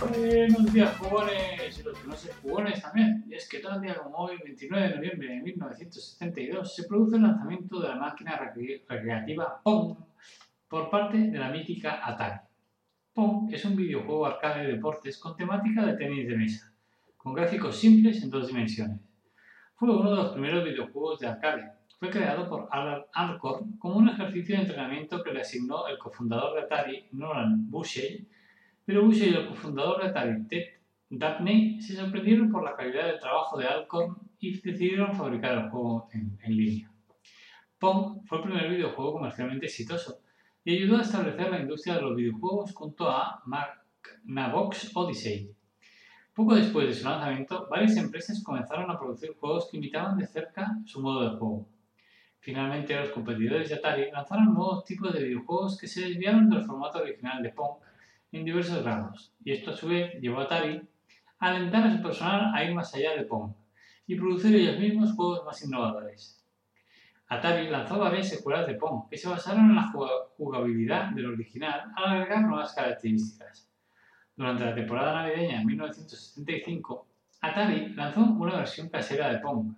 Buenos días, jugones y los que no sean jugones también. Y es que tal día como hoy, 29 de noviembre de 1972, se produce el lanzamiento de la máquina recre- recreativa Pong por parte de la mítica Atari. Pong es un videojuego arcade de deportes con temática de tenis de mesa, con gráficos simples en dos dimensiones. Fue uno de los primeros videojuegos de arcade. Fue creado por Alan Alcorn como un ejercicio de entrenamiento que le asignó el cofundador de Atari, Nolan Bushnell, pero Bush y el cofundador de Atari, Dabney, se sorprendieron por la calidad del trabajo de Alcorn y decidieron fabricar el juego en, en línea. Pong fue el primer videojuego comercialmente exitoso y ayudó a establecer la industria de los videojuegos junto a Magnavox Odyssey. Poco después de su lanzamiento, varias empresas comenzaron a producir juegos que imitaban de cerca su modo de juego. Finalmente, los competidores de Atari lanzaron nuevos tipos de videojuegos que se desviaron del formato original de Pong en diversos grados, y esto a su vez llevó a Atari a alentar a su personal a ir más allá de Pong y producir ellos mismos juegos más innovadores. Atari lanzó varias secuelas de Pong que se basaron en la jugabilidad del original al agregar nuevas características. Durante la temporada navideña de 1975, Atari lanzó una versión casera de Pong,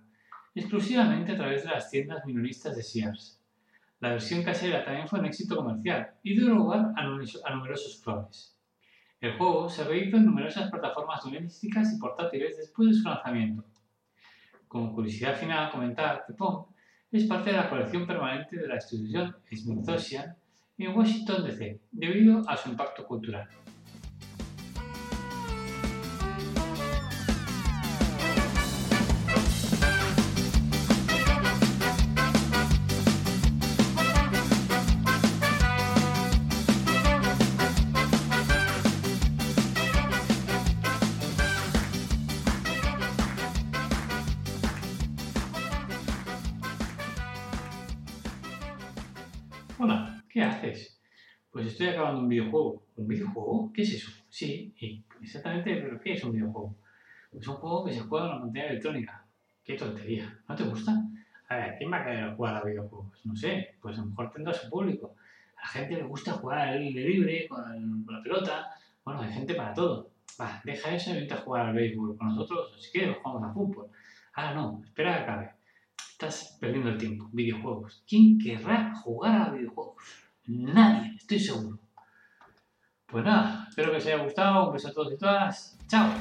exclusivamente a través de las tiendas minoristas de Sears. La versión casera también fue un éxito comercial y dio lugar a, a numerosos clones. El juego se rehizo en numerosas plataformas domésticas y portátiles después de su lanzamiento. Como curiosidad final, comentar que Pong es parte de la colección permanente de la institución Smithsonian en Washington DC, debido a su impacto cultural. Hola, ¿qué haces? Pues estoy acabando un videojuego. ¿Un videojuego? ¿Qué es eso? Sí, y exactamente, ¿pero qué es un videojuego? Es un juego que se juega en una pantalla electrónica. ¡Qué tontería! ¿No te gusta? A ver, ¿quién va a querer jugar a videojuegos? No sé, pues a lo mejor tendrá su público. A la gente le gusta jugar al libre, con, la pelota. Bueno, hay gente para todo. Va, deja eso y vente a jugar al béisbol con nosotros, si quieres, jugamos a fútbol. Ah, no, espera que acabe. Estás perdiendo el tiempo. Videojuegos. ¿Quién querrá jugar a videojuegos? Nadie, estoy seguro. Pues nada, espero que os haya gustado. Un beso a todos y todas. Chao.